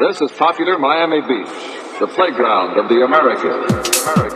This is popular Miami Beach, the playground of the Americas.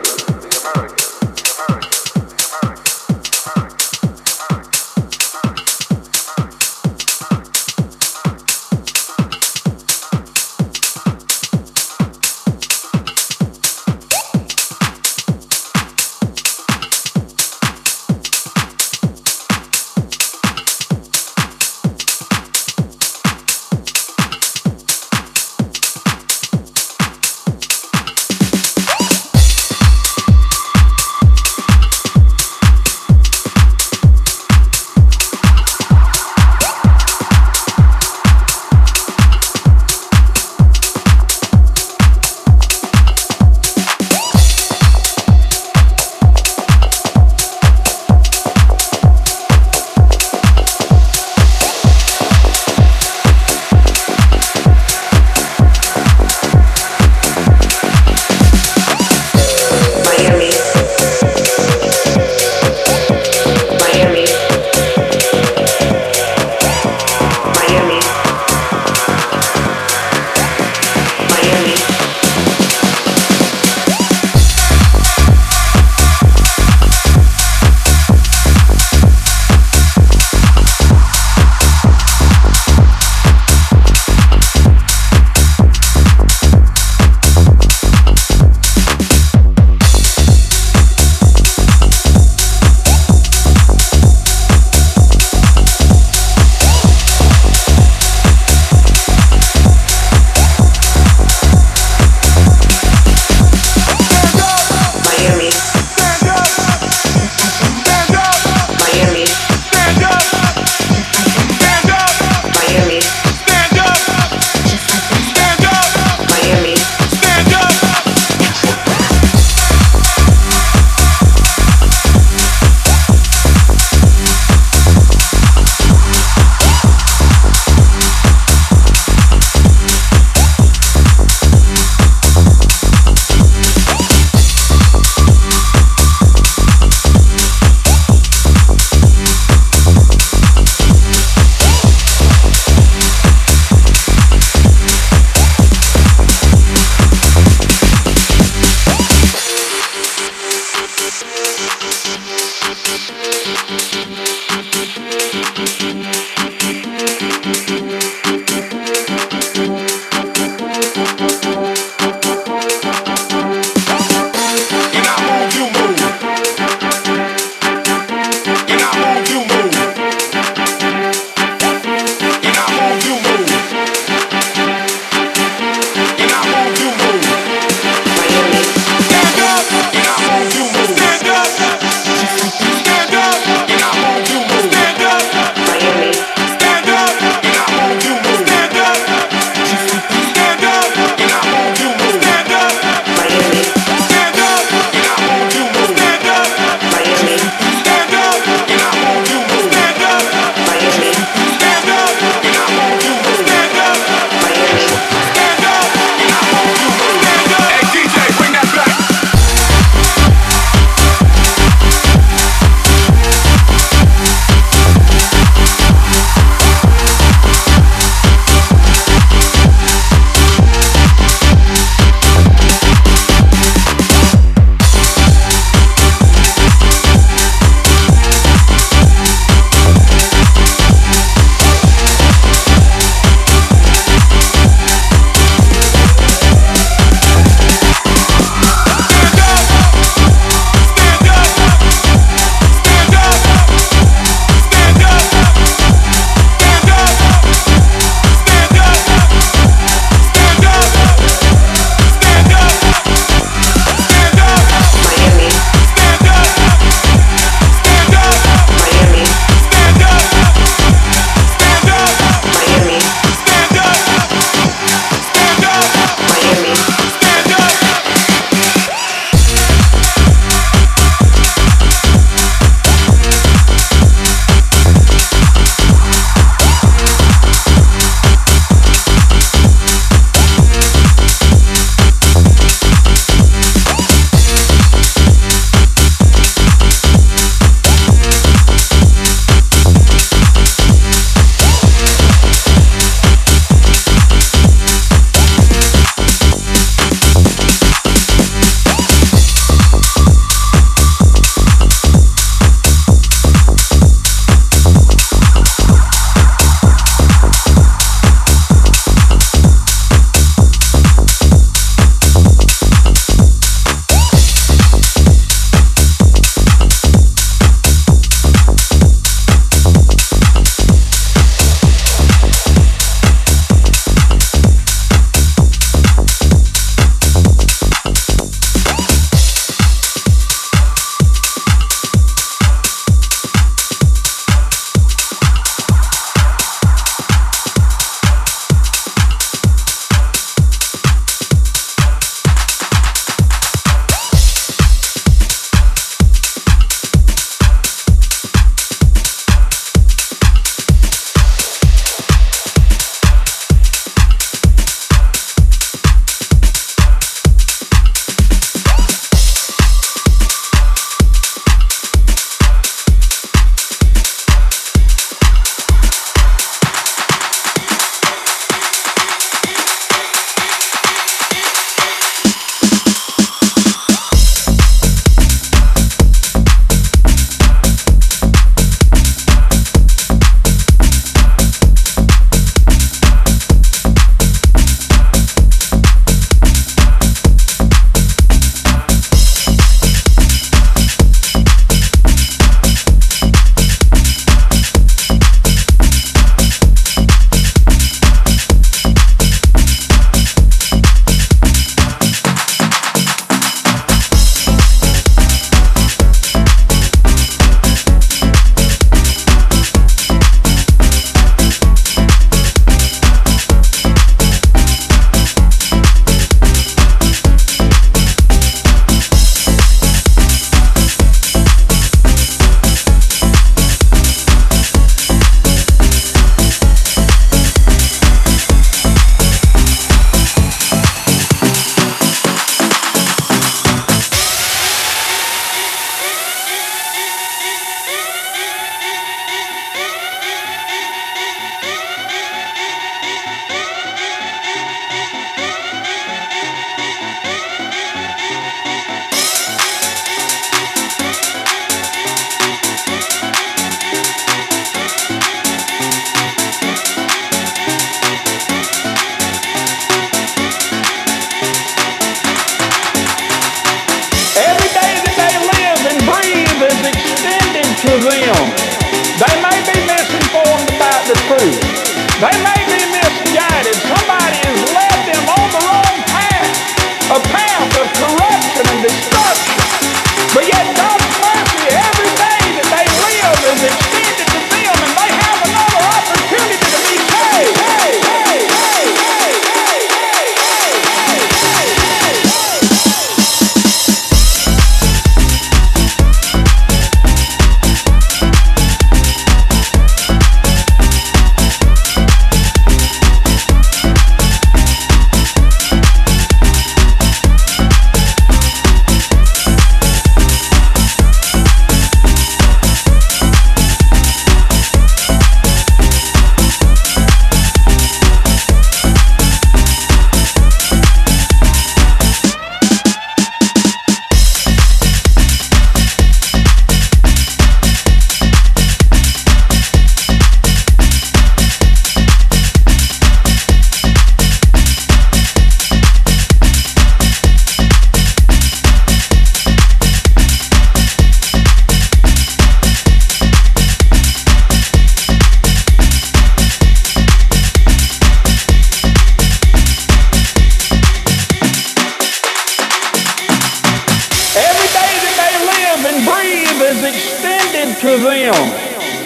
them.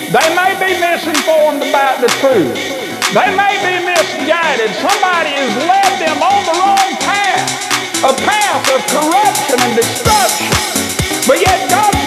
They may be misinformed about the truth. They may be misguided. Somebody has led them on the wrong path, a path of corruption and destruction. But yet God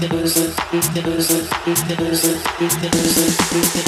Thank you.